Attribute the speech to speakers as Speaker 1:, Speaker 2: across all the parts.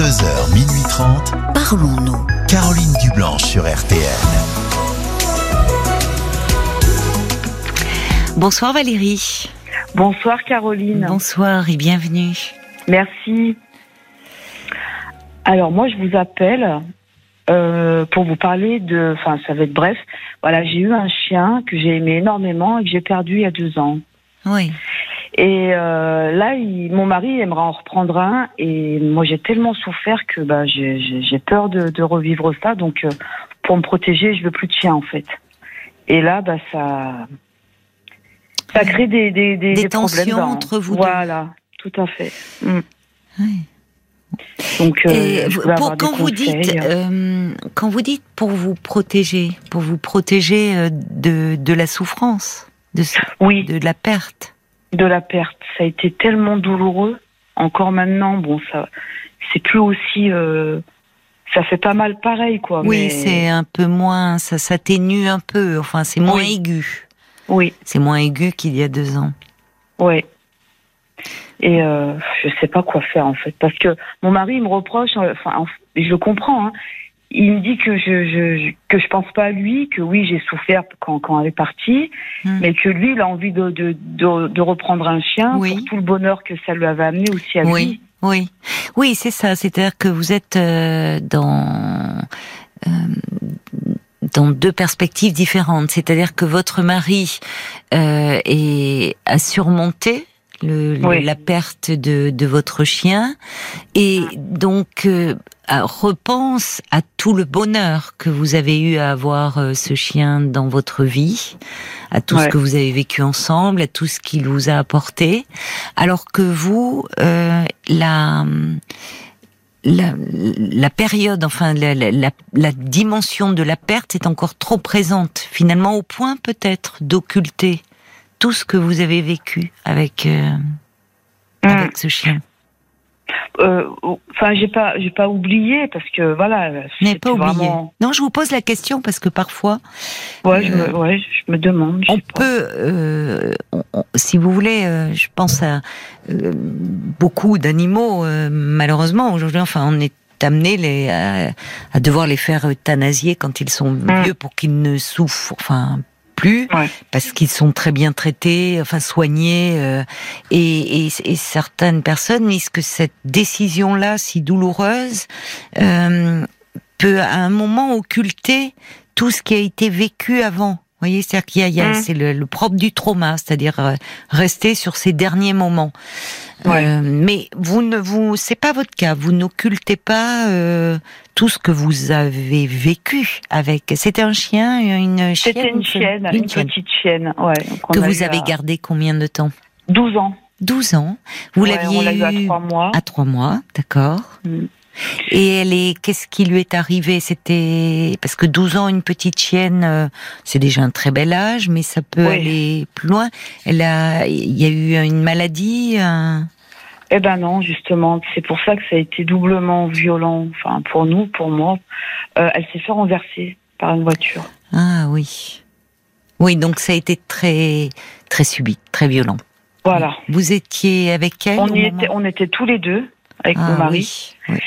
Speaker 1: 22h, minuit 30.
Speaker 2: Parlons-nous.
Speaker 1: Caroline Dublanche sur RTN.
Speaker 2: Bonsoir Valérie.
Speaker 3: Bonsoir Caroline.
Speaker 2: Bonsoir et bienvenue.
Speaker 3: Merci. Alors moi je vous appelle euh, pour vous parler de, enfin ça va être bref. Voilà, j'ai eu un chien que j'ai aimé énormément et que j'ai perdu il y a deux ans.
Speaker 2: Oui.
Speaker 3: Et euh, là, il, mon mari aimerait en reprendre un et moi j'ai tellement souffert que bah, j'ai- peur de, de revivre ça. Donc euh, pour me protéger, je veux plus de chien en fait. Et là, bah ça, ça crée des des, des, problèmes
Speaker 2: tensions
Speaker 3: dans-
Speaker 2: entre vous deux.
Speaker 3: Voilà, tout à fait. Mm.
Speaker 2: Oui.
Speaker 3: Donc euh,
Speaker 2: pour- quand vous dites,
Speaker 3: conseils.
Speaker 2: euh, quand vous dites pour vous protéger, pour vous protéger euh, de, de la souffrance, de, de la perte.
Speaker 3: De la perte. Ça a été tellement douloureux. Encore maintenant, bon, ça, c'est plus aussi. euh, ça fait pas mal pareil, quoi.
Speaker 2: Oui,
Speaker 3: mais-
Speaker 2: c'est un peu moins, ça s'atténue un peu. Enfin, c'est moins
Speaker 3: Oui.
Speaker 2: aigu.
Speaker 3: Oui,
Speaker 2: C'est moins aigu qu'il y a deux ans.
Speaker 3: ouais. Et euh, je sais pas quoi faire en fait, parce que mon mari il me reproche. euh, Enfin, je le comprends. Hein, il me dit que je, je, que je pense pas à lui, que oui j'ai souffert quand quand elle est partie,
Speaker 2: Hmm.
Speaker 3: mais que lui il a envie de de, de, de reprendre un chien
Speaker 2: Oui.
Speaker 3: pour tout le bonheur que ça lui avait amené aussi à lui.
Speaker 2: Oui, oui, oui, c'est ça. C'est-à-dire que vous êtes euh, dans euh, dans deux perspectives différentes. C'est-à-dire que votre mari euh, est, a surmonté le, la perte de, de votre chien. Et donc euh, repense à tout le bonheur que vous avez eu à avoir euh, ce chien dans votre vie, à tout ce que vous avez vécu ensemble, à tout ce qu'il vous a apporté, alors que vous, euh, la, la, la période, enfin la, la, la, la dimension de la perte est encore trop présente, finalement au point peut-être d'occulter tout ce que vous avez vécu avec euh,
Speaker 3: Hmm.
Speaker 2: avec ce chien.
Speaker 3: Euh, Enfin, j'ai pas, j'ai pas oublié parce que voilà. C'était
Speaker 2: pas oublié.
Speaker 3: Vraiment...
Speaker 2: Non, je vous pose la question parce que parfois
Speaker 3: Ouais, je
Speaker 2: Euh,
Speaker 3: me, ouais, je me demande. je
Speaker 2: on peut, on- on- si vous voulez, je pense à beaucoup d'animaux. malheureusement, aujourd'hui, enfin, on est amené les, à, à devoir les faire euthanasier quand ils sont
Speaker 3: Mm.
Speaker 2: vieux pour qu'ils ne souffrent, enfin plus,
Speaker 3: Ouais.
Speaker 2: parce qu'ils sont très bien traités, enfin soignés, euh, et, et, et certaines personnes disent que cette décision-là, si douloureuse, euh, peut à un moment occulter tout ce qui a été vécu avant. Vous voyez, c'est-à-dire qu'il y a, il y a-
Speaker 3: Mm.
Speaker 2: c'est le, le propre du trauma, c'est-à-dire euh, rester sur ces derniers moments.
Speaker 3: Ouais.
Speaker 2: Euh, mais vous ne vous, c'est pas votre cas. Vous n'occultez pas euh, tout ce que vous avez vécu avec. C'était un chien, une chienne.
Speaker 3: C'était une chienne, une,
Speaker 2: chienne.
Speaker 3: petite chienne, ouais.
Speaker 2: que vous avez
Speaker 3: à
Speaker 2: gardé combien de temps?
Speaker 3: 12 ans.
Speaker 2: 12 ans. Vous
Speaker 3: Ouais, on l'a eu à
Speaker 2: l'aviez eu
Speaker 3: 3 mois.
Speaker 2: à trois mois, d'accord.
Speaker 3: Mm.
Speaker 2: Et elle est, qu'est-ce qui lui est arrivé? C'était parce que 12 ans, une petite chienne, euh, c'est déjà un très bel âge, mais ça peut
Speaker 3: Oui.
Speaker 2: aller plus loin. Elle a, il y a eu une maladie. un-
Speaker 3: Eh ben non, justement, c'est pour ça que ça a été doublement violent. Enfin, pour nous, pour moi, Euh, elle s'est fait renverser par une voiture.
Speaker 2: Ah oui, oui. Donc ça a été très, très subit, très violent.
Speaker 3: Voilà.
Speaker 2: Vous étiez avec elle
Speaker 3: On y était, on était tous les deux avec
Speaker 2: Ah
Speaker 3: mon mari.
Speaker 2: oui, oui.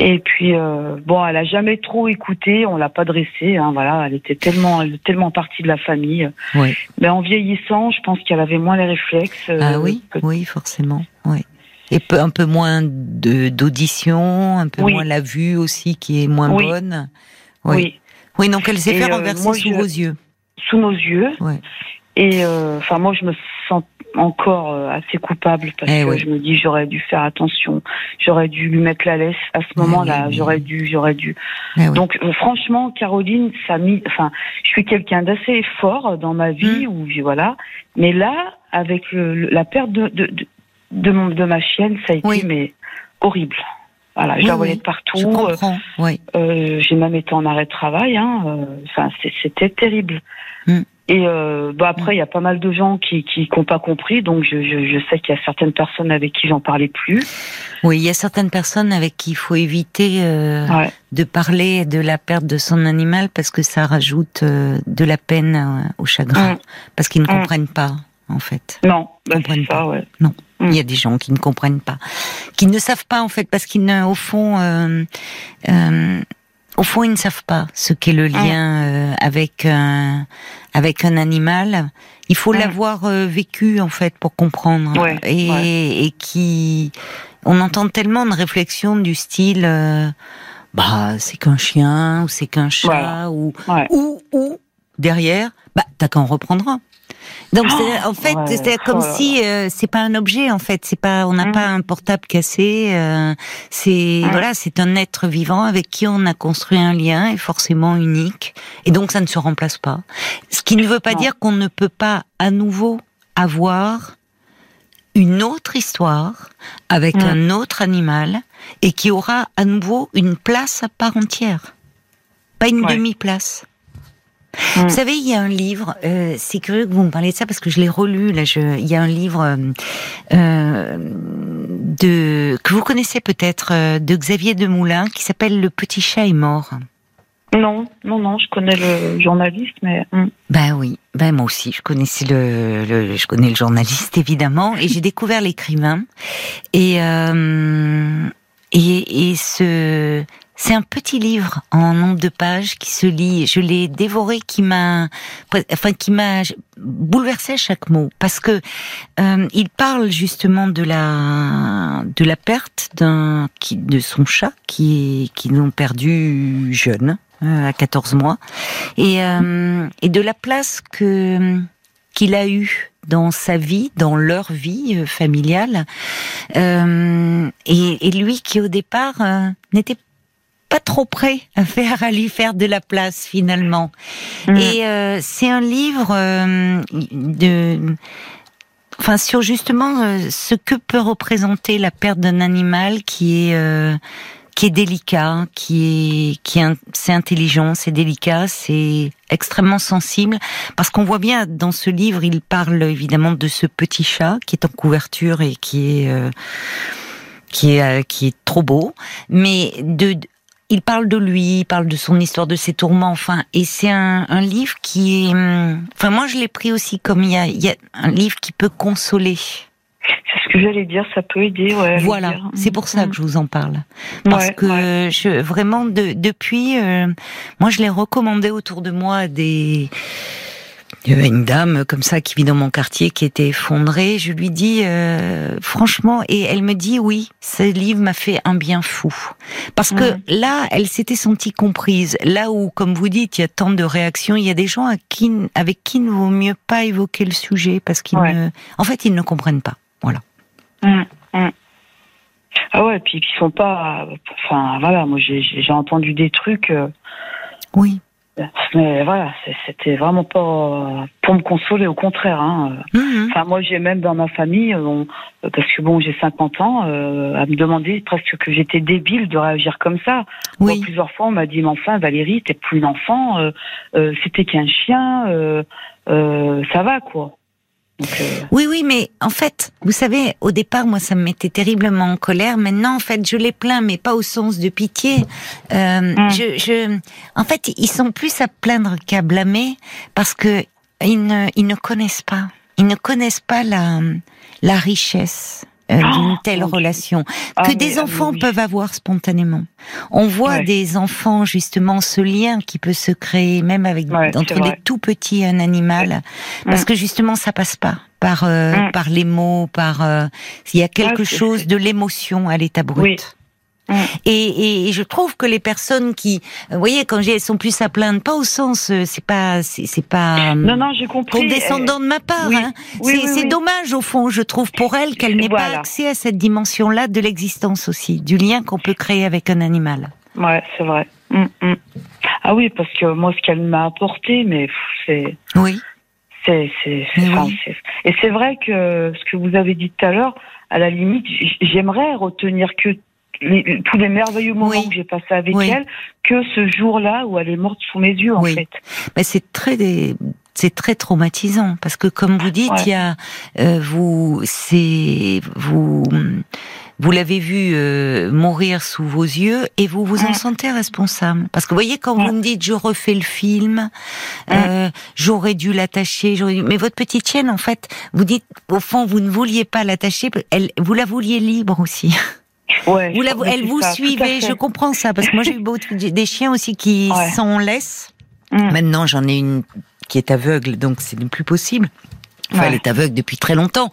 Speaker 3: Et puis euh, bon, elle a jamais trop écouté, on l'a pas dressée. Hein, voilà, elle était tellement, elle tellement partie de la famille.
Speaker 2: Oui.
Speaker 3: Mais en vieillissant, je pense qu'elle avait moins les réflexes. euh,
Speaker 2: Ah oui, oui, forcément. Oui. Et peu, un peu moins de d'audition, un peu
Speaker 3: Oui.
Speaker 2: moins la vue aussi qui est moins
Speaker 3: Oui.
Speaker 2: bonne.
Speaker 3: oui.
Speaker 2: Oui. Donc elle s'est
Speaker 3: Et,
Speaker 2: fait
Speaker 3: euh,
Speaker 2: renverser
Speaker 3: moi,
Speaker 2: sous
Speaker 3: je-
Speaker 2: vos yeux.
Speaker 3: sous nos yeux.
Speaker 2: Ouais.
Speaker 3: Et euh, enfin, moi, je me sens encore euh, assez coupable parce
Speaker 2: Eh
Speaker 3: que
Speaker 2: oui.
Speaker 3: je me dis j'aurais dû faire attention, j'aurais dû lui mettre la laisse à ce
Speaker 2: Oui,
Speaker 3: moment-là,
Speaker 2: oui,
Speaker 3: j'aurais dû, j'aurais dû.
Speaker 2: Eh.
Speaker 3: Donc euh, franchement, Caroline, ça mis, enfin, je suis quelqu'un d'assez fort dans ma vie
Speaker 2: Mm.
Speaker 3: où voilà, mais là, avec le, la perte de de, de, de mon- de ma chienne, ça a été mais horrible. Voilà, je la voyais de partout.
Speaker 2: Je
Speaker 3: euh, euh, j'ai même été en arrêt de travail. Hein, euh, Enfin, c'était terrible.
Speaker 2: Mm.
Speaker 3: Et euh, bah après, il y a pas mal de gens qui qui n'ont pas compris. Donc, je, je, je sais qu'il y a certaines personnes avec qui j'en parlais plus.
Speaker 2: Oui, il y a certaines personnes avec qui il faut éviter euh,
Speaker 3: Ouais.
Speaker 2: de parler de la perte de son animal parce que ça rajoute euh, de la peine euh, au chagrin,
Speaker 3: Mm.
Speaker 2: parce qu'ils ne
Speaker 3: Mm.
Speaker 2: comprennent pas en fait.
Speaker 3: Non, bah,
Speaker 2: Comprennent
Speaker 3: ça, ouais.
Speaker 2: Il y a des gens qui ne comprennent pas, qui ne savent pas en fait, parce qu'ils ne, au fond, euh, euh, au fond, ils ne savent pas ce qu'est le lien euh, avec un, avec un animal. Il faut l'avoir euh, vécu en fait pour comprendre.
Speaker 3: Ouais,
Speaker 2: et,
Speaker 3: ouais.
Speaker 2: et qui, on entend tellement de réflexions du style, euh, bah c'est qu'un chien ou c'est qu'un chat ou ou ou derrière, bah t'as qu'à en reprendre un. Donc c'est- en fait,
Speaker 3: ouais.
Speaker 2: c'est comme
Speaker 3: Oh
Speaker 2: si euh, c'est pas un objet en fait, c'est pas on n'a
Speaker 3: Mm.
Speaker 2: pas un portable cassé, euh, c'est voilà, c'est un être vivant avec qui on a construit un lien et forcément unique et donc ça ne se remplace pas. Ce qui ne veut pas
Speaker 3: Non.
Speaker 2: dire qu'on ne peut pas à nouveau avoir une autre histoire avec
Speaker 3: Mm.
Speaker 2: un autre animal et qui aura à nouveau une place à part entière, pas une
Speaker 3: Ouais.
Speaker 2: demi-place.
Speaker 3: Mm.
Speaker 2: Vous savez, il y a un livre, euh, c'est curieux que vous me parliez de ça parce que je l'ai relu. Là, je, il y a un livre euh, euh, de que vous connaissez peut-être de Xavier Demoulin qui s'appelle Le petit chat est mort.
Speaker 3: Non, non, non, je connais le journaliste, mais hum,
Speaker 2: Ben oui, ben moi aussi, je connaissais le, le- je connais le journaliste évidemment, et j'ai découvert l'écrivain. Et euh, et, et ce, c'est un petit livre en nombre de pages qui se lit. Je l'ai dévoré, qui m'a, enfin qui m'a bouleversé à chaque mot, parce que euh, il parle justement de la de la perte d'un de son chat qui qui l'ont perdu jeune euh, à 14 mois. Et euh, et de la place que qu'il a eu dans sa vie, dans leur vie euh, familiale, Euh, et, et lui qui au départ euh, n'était pas trop prêt à faire à lui faire de la place finalement.
Speaker 3: hum.
Speaker 2: Et euh, c'est un livre euh, de, enfin sur justement ce que peut représenter la perte d'un animal qui est qui est délicat, qui est qui c'est intelligent, c'est délicat, c'est extrêmement sensible parce qu'on voit bien dans ce livre, il parle évidemment de ce petit chat qui est en couverture et qui est euh, qui est euh, qui est trop beau, mais de il parle de lui, il parle de son histoire, de ses tourments, enfin, et c'est un, un livre qui est, hum, enfin, moi je l'ai pris aussi comme il y a, il y a un livre qui peut consoler.
Speaker 3: c'est ce que j'allais dire, ça peut aider, ouais.
Speaker 2: Voilà, c'est pour ça
Speaker 3: Hum.
Speaker 2: que je vous en parle, parce
Speaker 3: Ouais,
Speaker 2: que
Speaker 3: ouais.
Speaker 2: je vraiment de, depuis, euh, moi je l'ai recommandé autour de moi à des il y avait une dame comme ça qui vit dans mon quartier qui était effondrée. Je lui dis euh, franchement, et elle me dit oui, ce livre m'a fait un bien fou. Parce que là, elle s'était sentie comprise. Là où, comme vous dites, il y a tant de réactions, il y a des gens à qui, avec qui il ne vaut mieux pas évoquer le sujet parce qu'ils
Speaker 3: Ouais.
Speaker 2: ne, en fait, ils ne comprennent pas. Voilà.
Speaker 3: Hum, hum. Ah ouais, puis ils sont pas. Enfin, voilà, moi j'ai j'ai entendu des trucs, euh,
Speaker 2: Oui.
Speaker 3: Mais voilà, c'était vraiment pas pour me consoler, au contraire. Hein.
Speaker 2: Mhm.
Speaker 3: Enfin, moi j'ai même dans ma famille, euh, on- parce que bon, j'ai 50 ans, euh, à me demander presque que j'étais débile de réagir comme ça. Moi,
Speaker 2: Oui.
Speaker 3: plusieurs fois, on m'a dit, mais enfin, Valérie, t'es plus une enfant, euh, euh, c'était qu'un chien, euh, euh, ça va quoi. Donc, euh,
Speaker 2: Oui, oui, mais en fait, vous savez, au départ, moi, ça me mettait terriblement en colère. Maintenant, en fait, je les plains, mais pas au sens de pitié. Euh,
Speaker 3: Mm.
Speaker 2: je, je, en fait, ils sont plus à plaindre qu'à blâmer parce que ils ne, ils ne connaissent pas. Ils ne connaissent pas la, la richesse. Euh,
Speaker 3: Oh,
Speaker 2: d'une telle relation
Speaker 3: ah,
Speaker 2: que
Speaker 3: mais-
Speaker 2: des
Speaker 3: ah,
Speaker 2: enfants
Speaker 3: oui.
Speaker 2: peuvent avoir spontanément. On voit
Speaker 3: Ouais.
Speaker 2: des enfants justement ce lien qui peut se créer même avec
Speaker 3: Ouais,
Speaker 2: entre les tout petits et un animal parce
Speaker 3: Mm.
Speaker 2: que justement ça passe pas par euh,
Speaker 3: Mm.
Speaker 2: par les mots, par euh, il y a quelque chose de l'émotion à l'état brut.
Speaker 3: Oui. Mm.
Speaker 2: Et, je trouve que les personnes qui, vous voyez, quand j'ai, elles sont plus à plaindre, pas au sens, euh, c'est pas, c'est pas
Speaker 3: Non, non, j'ai compris.
Speaker 2: condescendant de ma part.
Speaker 3: oui.
Speaker 2: hein.
Speaker 3: Oui,
Speaker 2: c'est
Speaker 3: oui,
Speaker 2: dommage au fond, je trouve, pour elle qu'elle n'ait pas accès à cette dimension-là de l'existence aussi, du lien qu'on peut créer avec un animal.
Speaker 3: Euh, Ouais, c'est vrai. Mm, mm. Ah oui, parce que moi, ce qu'elle m'a apporté, mais c'est,
Speaker 2: Oui.
Speaker 3: c'est, c'est, et c'est vrai que ce que vous avez dit tout à l'heure, à la limite, j'aimerais retenir que les- tous les merveilleux moments
Speaker 2: Oui.
Speaker 3: que j'ai passés avec
Speaker 2: Oui.
Speaker 3: elle, que ce jour-là où elle est morte sous mes yeux, en fait.
Speaker 2: Ben, c'est très c'est très traumatisant parce que comme vous dites,
Speaker 3: Ouais.
Speaker 2: il y a euh, vous c'est vous vous l'avez vu euh, mourir sous vos yeux et vous vous en sentez responsable. Parce que vous voyez, quand vous me dites je refais le film, euh, j'aurais dû l'attacher, mais votre petite chienne, en fait, vous dites au fond, vous ne vouliez pas l'attacher, elle, vous la vouliez libre aussi.
Speaker 3: Ouais,
Speaker 2: vous la, elle vous suivait, je comprends ça, parce que moi j'ai eu beaucoup des chiens aussi qui s'en laissent. Mm. Maintenant j'en ai une qui est aveugle, donc c'est plus possible. Enfin, Elle est aveugle depuis très longtemps.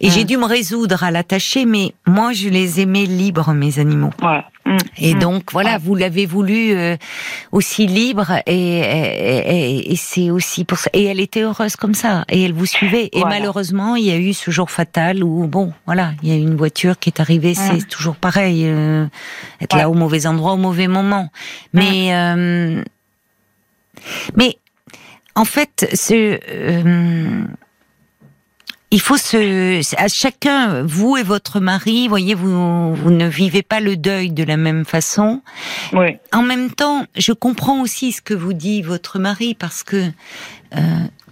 Speaker 2: Et j'ai dû me résoudre à l'attacher, mais moi, je les aimais libres, mes animaux.
Speaker 3: Ouais. Mm.
Speaker 2: Et mm. donc, voilà, vous l'avez voulu euh, aussi libre, et, et, et, c'est aussi pour ça. Et elle était heureuse comme ça, et elle vous suivait. Et malheureusement, il y a eu ce jour fatal où, bon, voilà, il y a une voiture qui est arrivée, c'est mm. toujours pareil, euh, être là au mauvais endroit, au mauvais moment. Mais, euh, mais en fait, ce il faut se, à chacun, vous et votre mari, voyez, vous, vous ne vivez pas le deuil de la même façon.
Speaker 3: Oui.
Speaker 2: En même temps, je comprends aussi ce que vous dit votre mari parce que euh,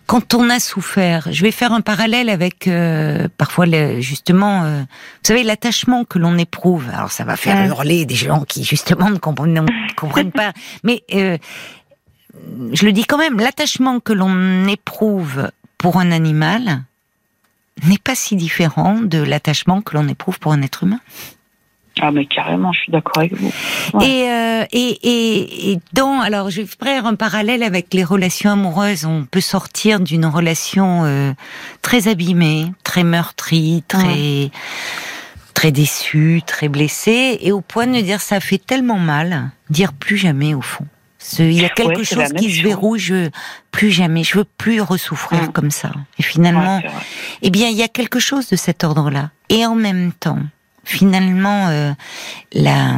Speaker 2: quand on a souffert, je vais faire un parallèle avec euh, parfois justement, euh, vous savez, l'attachement que l'on éprouve. Alors ça va faire hurler des gens qui justement ne comprennent, comprennent pas, mais euh, je le dis quand même, l'attachement que l'on éprouve pour un animal n'est pas si différent de l'attachement que l'on éprouve pour un être humain.
Speaker 3: Ah mais carrément, je suis d'accord avec vous.
Speaker 2: Et, euh, et, et, et, dans, alors je vais faire un parallèle avec les relations amoureuses. On peut sortir d'une relation euh, très abîmée, très meurtrie, très très déçue, très blessée, et au point de dire ça fait tellement mal, dire plus jamais au fond. Il y a quelque chose qui se verrouille, je plus jamais, je veux plus ressouffrir mm. comme ça. Et finalement, eh bien, il y a quelque chose de cet ordre-là. Et en même temps, finalement, euh, la,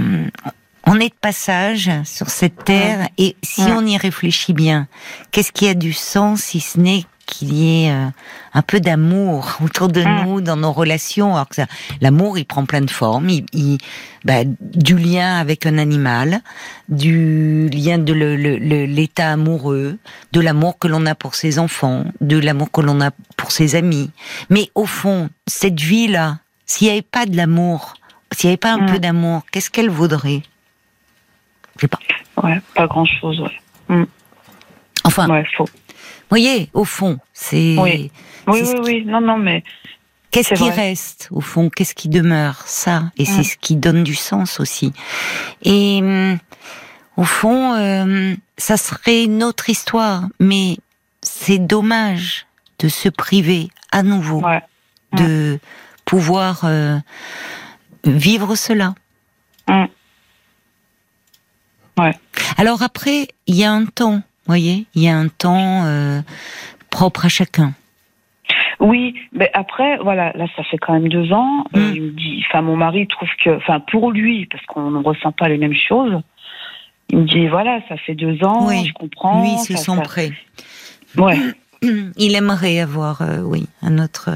Speaker 2: on est de passage sur cette terre, et si on y réfléchit bien, qu'est-ce qui a du sens si ce n'est qu'il y ait euh, un peu d'amour autour de mm. nous dans nos relations. Alors que l'amour, il prend plein de formes. Il, bah, du lien avec un animal, du lien de l'état amoureux, de l'amour que l'on a pour ses enfants, de l'amour que l'on a pour ses amis. Mais au fond, cette vie-là, s'il n'y avait pas de l'amour, s'il n'y avait pas un mm. peu d'amour, qu'est-ce qu'elle vaudrait?
Speaker 3: Je sais pas. Ouais, pas grand-chose, ouais. Mm.
Speaker 2: Enfin,
Speaker 3: ouais, faux
Speaker 2: voyez, au fond, c'est.
Speaker 3: Oui, oui, oui, non, non, mais.
Speaker 2: Qu'est-ce qui reste, au fond? Qu'est-ce qui demeure? Ça. Et c'est mm. ce qui donne du sens aussi. Et mm, au fond, euh, ça serait une autre histoire, mais c'est dommage de se priver à nouveau de pouvoir euh, vivre cela.
Speaker 3: Mm. Ouais.
Speaker 2: Alors après, il y a un temps voyez, il y a un temps euh, propre à chacun.
Speaker 3: Oui, mais après, voilà, là, ça fait quand même deux ans. Euh, mm. il me dit, enfin, mon mari trouve que, enfin, pour lui, parce qu'on ne ressent pas les mêmes choses, il me dit, voilà, ça fait deux ans, je comprends.
Speaker 2: Lui, se sent prêt.
Speaker 3: Ouais.
Speaker 2: Il aimerait avoir, euh, oui, un autre.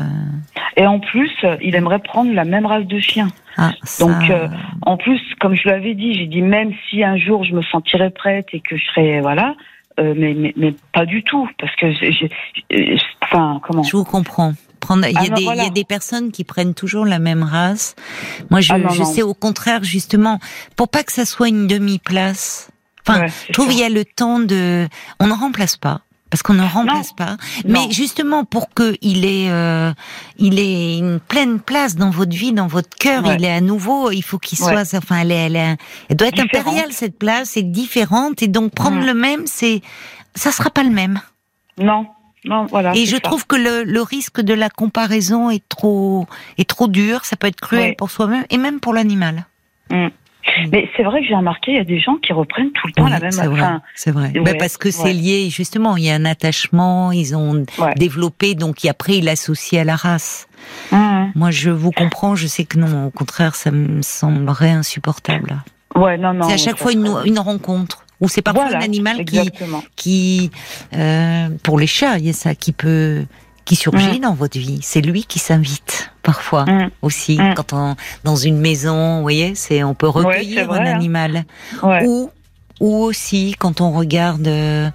Speaker 3: Et en plus, il aimerait prendre la même race de chien.
Speaker 2: Ah,
Speaker 3: Donc, en plus, comme je l'avais dit, j'ai dit même si un jour je me sentirais prête et que je serais, voilà, euh, mais, mais, mais, pas du tout, parce que j'ai, enfin, comment
Speaker 2: Je vous comprends. Prendre, il, y a ah des, il y a des personnes qui prennent toujours la même race. Moi, je, ah je sais au contraire, justement, pour pas que ça soit une demi-place. Enfin, je trouve il y a le temps de, on ne remplace pas parce qu'on ne remplace pas. Mais justement, pour que il ait, euh, il ait une pleine place dans votre vie, dans votre cœur, il est à nouveau, il faut qu'il soit, enfin, elle, est, elle, elle doit être impériale cette place, c'est différente, et donc prendre mm. le même, c'est, ça sera pas le même.
Speaker 3: Non. Non, voilà,
Speaker 2: et je trouve que le, le, risque de la comparaison est trop est trop dur, ça peut être cruel pour soi-même et même pour l'animal.
Speaker 3: Mm. Mm. Mais c'est vrai que j'ai remarqué, il y a des gens qui reprennent tout le temps la même.
Speaker 2: C'est vrai. C'est vrai. Ben, parce que c'est lié justement. Il y a un attachement. Ils ont développé, donc après ils l'associent à la race. Mm. Moi, je vous comprends. Je sais que non. Au contraire, ça me semblerait insupportable.
Speaker 3: Ouais, non, non.
Speaker 2: C'est à chaque fois une, une rencontre. Ou c'est parfois un animal qui, qui euh, pour les chats, il y a ça qui peut qui surgit mm. dans votre vie. C'est lui qui s'invite parfois mm. aussi mm. quand on dans une maison, vous voyez, c'est on peut recueillir un hein. animal ou ou aussi quand on regarde euh, euh,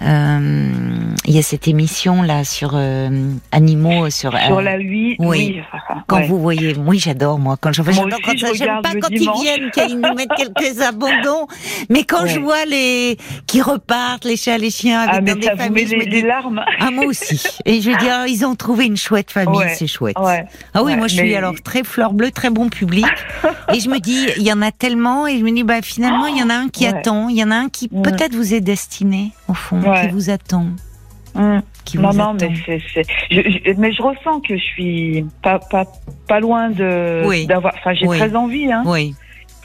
Speaker 2: il y a cette émission là sur euh, animaux sur
Speaker 3: Sur
Speaker 2: euh,
Speaker 3: la 8,
Speaker 2: oui.
Speaker 3: oui. enfin,
Speaker 2: quand
Speaker 3: ouais.
Speaker 2: vous voyez, oui j'adore moi quand je enfin,
Speaker 3: Moi
Speaker 2: j'adore
Speaker 3: aussi,
Speaker 2: quand
Speaker 3: je
Speaker 2: j'aime pas quand ils viennent qu'ils nous mettent quelques abandons, mais quand je vois les qui repartent les chats les chiens avec
Speaker 3: Ah, mais
Speaker 2: dans
Speaker 3: ça
Speaker 2: des
Speaker 3: vous met
Speaker 2: familles, je
Speaker 3: les,
Speaker 2: dis,
Speaker 3: larmes.
Speaker 2: ah moi aussi et je veux dire ils ont trouvé une chouette famille,
Speaker 3: Ouais.
Speaker 2: c'est chouette. Ah oui, moi je suis
Speaker 3: mais-
Speaker 2: alors très fleur bleue, très bon public. et je me dis, il y en a tellement, et je me dis, bah finalement, il y en a un qui attend, il y en a un qui
Speaker 3: Mm.
Speaker 2: peut-être vous est destiné, au fond,
Speaker 3: Ouais.
Speaker 2: qui vous attend.
Speaker 3: Hum.
Speaker 2: Qui
Speaker 3: Non,
Speaker 2: vous
Speaker 3: non,
Speaker 2: attend.
Speaker 3: mais c'est, c'est, je, je- mais je ressens que je suis pas, pas, pas loin de,
Speaker 2: Oui.
Speaker 3: d'avoir, enfin, j'ai
Speaker 2: Oui.
Speaker 3: très envie, hein.
Speaker 2: Oui,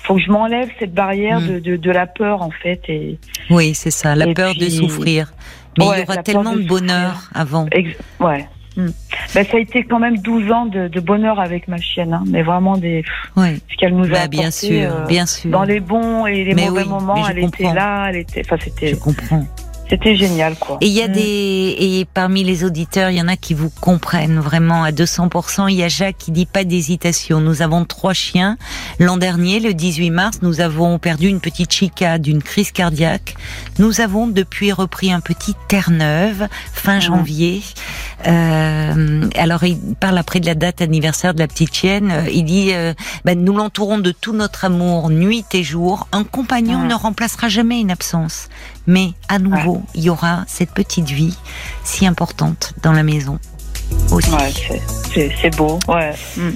Speaker 3: Faut que je m'enlève cette barrière
Speaker 2: Mm.
Speaker 3: de, de, de la peur, en fait, et,
Speaker 2: oui, c'est ça, la peur de souffrir. Mais
Speaker 3: Ouais,
Speaker 2: il y aura tellement
Speaker 3: de
Speaker 2: de bonheur avant.
Speaker 3: ex- ouais. Hum. Ben, ça a été quand même 12 ans de, de bonheur avec ma chienne, hein, mais vraiment des, ce qu'elle nous a
Speaker 2: bah,
Speaker 3: apporté,
Speaker 2: bien sûr,
Speaker 3: euh,
Speaker 2: bien sûr.
Speaker 3: dans les bons et les
Speaker 2: Mais
Speaker 3: mauvais
Speaker 2: oui,
Speaker 3: moments,
Speaker 2: je
Speaker 3: elle
Speaker 2: comprends.
Speaker 3: était là, elle était, enfin,
Speaker 2: Je
Speaker 3: c'était,
Speaker 2: comprends.
Speaker 3: C'était génial, quoi.
Speaker 2: Et il y a
Speaker 3: Mm.
Speaker 2: des et parmi les auditeurs, il y en a qui vous comprennent vraiment à 200%. Il y a Jacques qui dit pas d'hésitation. Nous avons trois chiens. L'an dernier, le 18 mars, nous avons perdu une petite chica d'une crise cardiaque. Nous avons depuis repris un petit Terre-Neuve fin
Speaker 3: Mm.
Speaker 2: janvier. Euh, alors il parle après de la date anniversaire de la petite chienne. Euh, Il dit euh, ben, nous l'entourons de tout notre amour nuit et jour. Un compagnon
Speaker 3: Mm.
Speaker 2: ne remplacera jamais une absence. Mais à nouveau, il y aura cette petite vie si importante dans la maison aussi.
Speaker 3: Ouais, c'est, beau, ouais. Hum.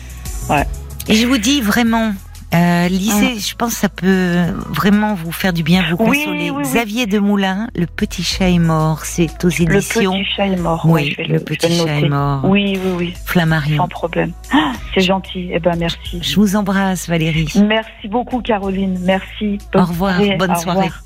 Speaker 2: Et je vous dis vraiment, euh, lisez, je pense que ça peut vraiment vous faire du bien, vous
Speaker 3: Oui,
Speaker 2: consoler.
Speaker 3: oui, oui.
Speaker 2: Xavier Demoulin, Le Petit Chat est mort, c'est aux
Speaker 3: Le
Speaker 2: éditions.
Speaker 3: petit chat est mort. ouais,
Speaker 2: oui, Le Petit Chat est mort.
Speaker 3: Oui, oui, oui,
Speaker 2: Flammarion.
Speaker 3: sans problème. Ah, c'est gentil. Eh ben, merci.
Speaker 2: Je vous embrasse, Valérie.
Speaker 3: Merci beaucoup, Caroline. Merci.
Speaker 2: Au revoir, bonne
Speaker 3: Au
Speaker 2: soirée.
Speaker 3: revoir.